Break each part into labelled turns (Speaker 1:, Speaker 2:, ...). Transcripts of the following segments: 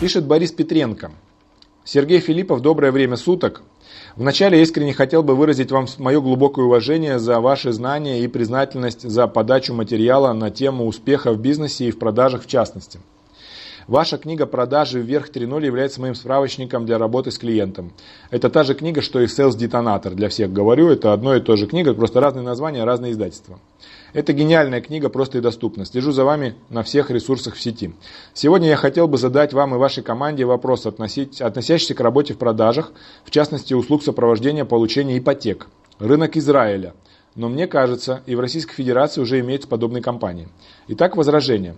Speaker 1: Пишет Борис Петренко. Сергей Филиппов, доброе время суток. Вначале искренне хотел бы выразить вам мое глубокое уважение за ваши знания и признательность за подачу материала на тему успеха в бизнесе и в продажах в частности. Ваша книга «Продажи вверх 3.0» является моим справочником для работы с клиентом. Это та же книга, что и Sales Detonator. Для всех говорю, это одно и то же книга, просто разные названия, разные издательства. Это гениальная книга, просто и доступна. Слежу за вами на всех ресурсах в сети. Сегодня я хотел бы задать вам и вашей команде вопрос, относящийся к работе в продажах, в частности, услуг сопровождения получения ипотек. Рынок Израиля. Но мне кажется, и в Российской Федерации уже имеются подобные компании. Итак, возражение.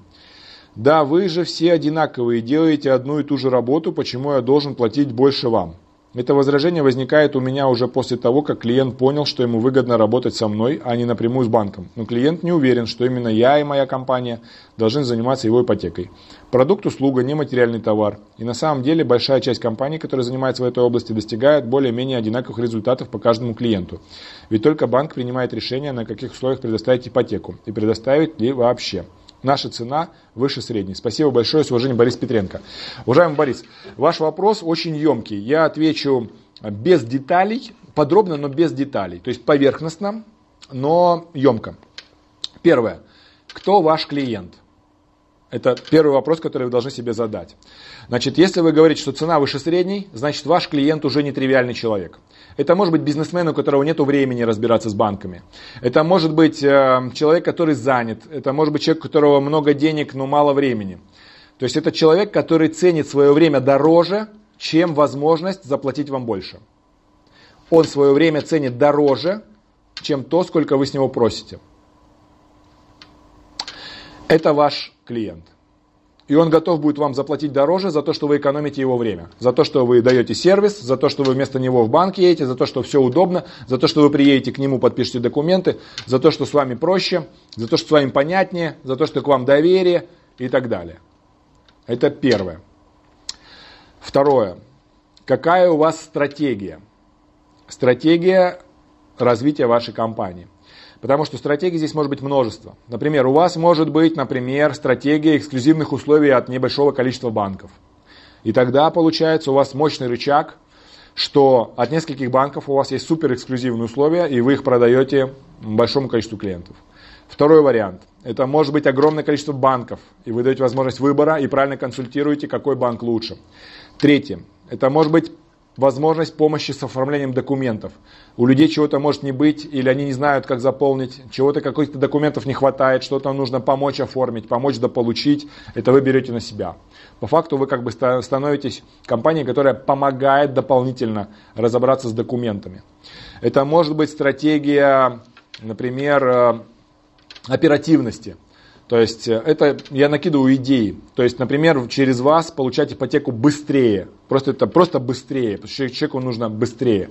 Speaker 1: Да, вы же все одинаковые, делаете одну и ту же работу, почему я должен платить больше вам? Это возражение возникает у меня уже после того, как клиент понял, что ему выгодно работать со мной, а не напрямую с банком. Но клиент не уверен, что именно я и моя компания должны заниматься его ипотекой. Продукт услуга не материальный товар. И на самом деле большая часть компаний, которые занимаются в этой области, достигает более-менее одинаковых результатов по каждому клиенту. Ведь только банк принимает решение, на каких условиях предоставить ипотеку и предоставить ли вообще. Наша цена выше средней. Спасибо большое, с уважением, Борис Петренко. Уважаемый Борис, ваш вопрос очень емкий. Я отвечу без деталей, подробно, но без деталей. То есть поверхностно, но емко. Первое. Кто ваш клиент? Это первый вопрос, который вы должны себе задать. Значит, если вы говорите, что цена выше средней, значит ваш клиент уже не тривиальный человек. Это может быть бизнесмен, у которого нет времени разбираться с банками. Это может быть э, человек, который занят. Это может быть человек, у которого много денег, но мало времени. То есть это человек, который ценит свое время дороже, чем возможность заплатить вам больше. Он свое время ценит дороже, чем то, сколько вы с него просите. Это ваш клиент. И он готов будет вам заплатить дороже за то, что вы экономите его время. За то, что вы даете сервис, за то, что вы вместо него в банк едете, за то, что все удобно, за то, что вы приедете к нему, подпишете документы, за то, что с вами проще, за то, что с вами понятнее, за то, что к вам доверие и так далее. Это первое. Второе. Какая у вас стратегия? Стратегия развития вашей компании. Потому что стратегий здесь может быть множество. Например, у вас может быть, например, стратегия эксклюзивных условий от небольшого количества банков. И тогда получается у вас мощный рычаг, что от нескольких банков у вас есть супер эксклюзивные условия, и вы их продаете большому количеству клиентов. Второй вариант. Это может быть огромное количество банков, и вы даете возможность выбора и правильно консультируете, какой банк лучше. Третье. Это может быть возможность помощи с оформлением документов. У людей чего-то может не быть, или они не знают, как заполнить, чего-то, каких-то документов не хватает, что-то нужно помочь оформить, помочь дополучить, это вы берете на себя. По факту вы как бы становитесь компанией, которая помогает дополнительно разобраться с документами. Это может быть стратегия, например, э, оперативности. То есть э, это я накидываю идеи. То есть, например, через вас получать ипотеку быстрее. Просто это просто быстрее, потому что человеку нужно быстрее.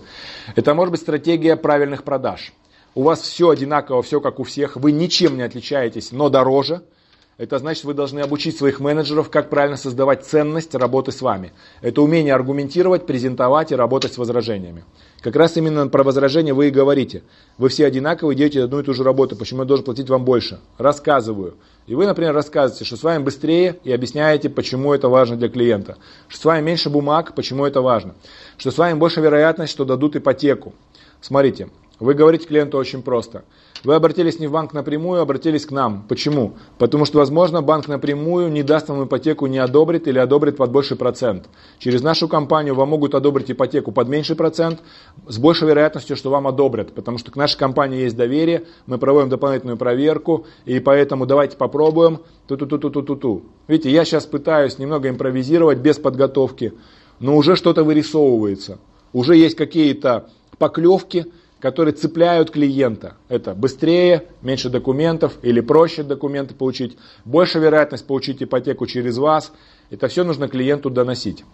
Speaker 1: Это может быть стратегия правильных продаж. У вас все одинаково, все как у всех, вы ничем не отличаетесь, но дороже – это значит, вы должны обучить своих менеджеров, как правильно создавать ценность работы с вами. Это умение аргументировать, презентовать и работать с возражениями. Как раз именно про возражения вы и говорите. Вы все одинаковые, делаете одну и ту же работу. Почему я должен платить вам больше? Рассказываю. И вы, например, рассказываете, что с вами быстрее и объясняете, почему это важно для клиента. Что с вами меньше бумаг, почему это важно. Что с вами больше вероятность, что дадут ипотеку. Смотрите, вы говорите клиенту очень просто – вы обратились не в банк напрямую, а обратились к нам. Почему? Потому что, возможно, банк напрямую не даст вам ипотеку, не одобрит или одобрит под больший процент. Через нашу компанию вам могут одобрить ипотеку под меньший процент, с большей вероятностью, что вам одобрят. Потому что к нашей компании есть доверие, мы проводим дополнительную проверку, и поэтому давайте попробуем. Ту-ту-ту-ту-ту-ту. Видите, я сейчас пытаюсь немного импровизировать без подготовки, но уже что-то вырисовывается. Уже есть какие-то поклевки, которые цепляют клиента. Это быстрее, меньше документов или проще документы получить, больше вероятность получить ипотеку через вас. Это все нужно клиенту доносить.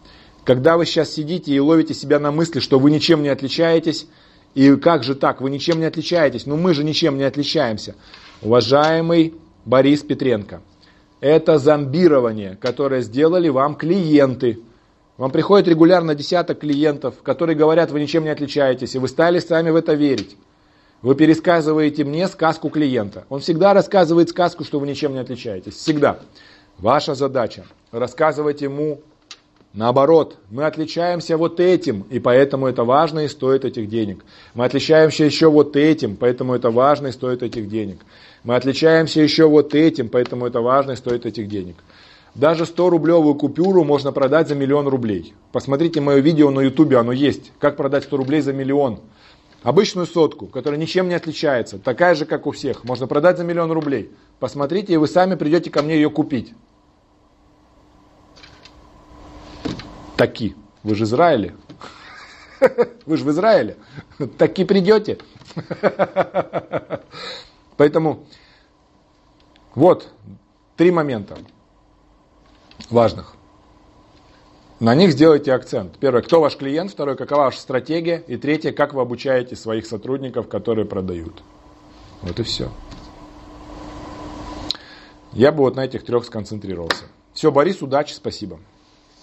Speaker 1: Когда вы сейчас сидите и ловите себя на мысли, что вы ничем не отличаетесь, и как же так, вы ничем не отличаетесь, ну мы же ничем не отличаемся. Уважаемый Борис Петренко, это зомбирование, которое сделали вам клиенты. Вам приходит регулярно десяток клиентов, которые говорят, вы ничем не отличаетесь, и вы стали сами в это верить. Вы пересказываете мне сказку клиента. Он всегда рассказывает сказку, что вы ничем не отличаетесь. Всегда. Ваша задача рассказывать ему Наоборот, мы отличаемся вот этим, и поэтому это важно и стоит этих денег. Мы отличаемся еще вот этим, поэтому это важно и стоит этих денег. Мы отличаемся еще вот этим, поэтому это важно и стоит этих денег. Даже 100-рублевую купюру можно продать за миллион рублей. Посмотрите мое видео на ютубе, оно есть. Как продать 100 рублей за миллион. Обычную сотку, которая ничем не отличается, такая же, как у всех, можно продать за миллион рублей. Посмотрите, и вы сами придете ко мне ее купить. Таки. Вы же Израиле. Вы же в Израиле. Таки придете. Поэтому вот три момента важных. На них сделайте акцент. Первое, кто ваш клиент. Второе, какова ваша стратегия. И третье, как вы обучаете своих сотрудников, которые продают. Вот и все. Я бы вот на этих трех сконцентрировался. Все, Борис, удачи, спасибо.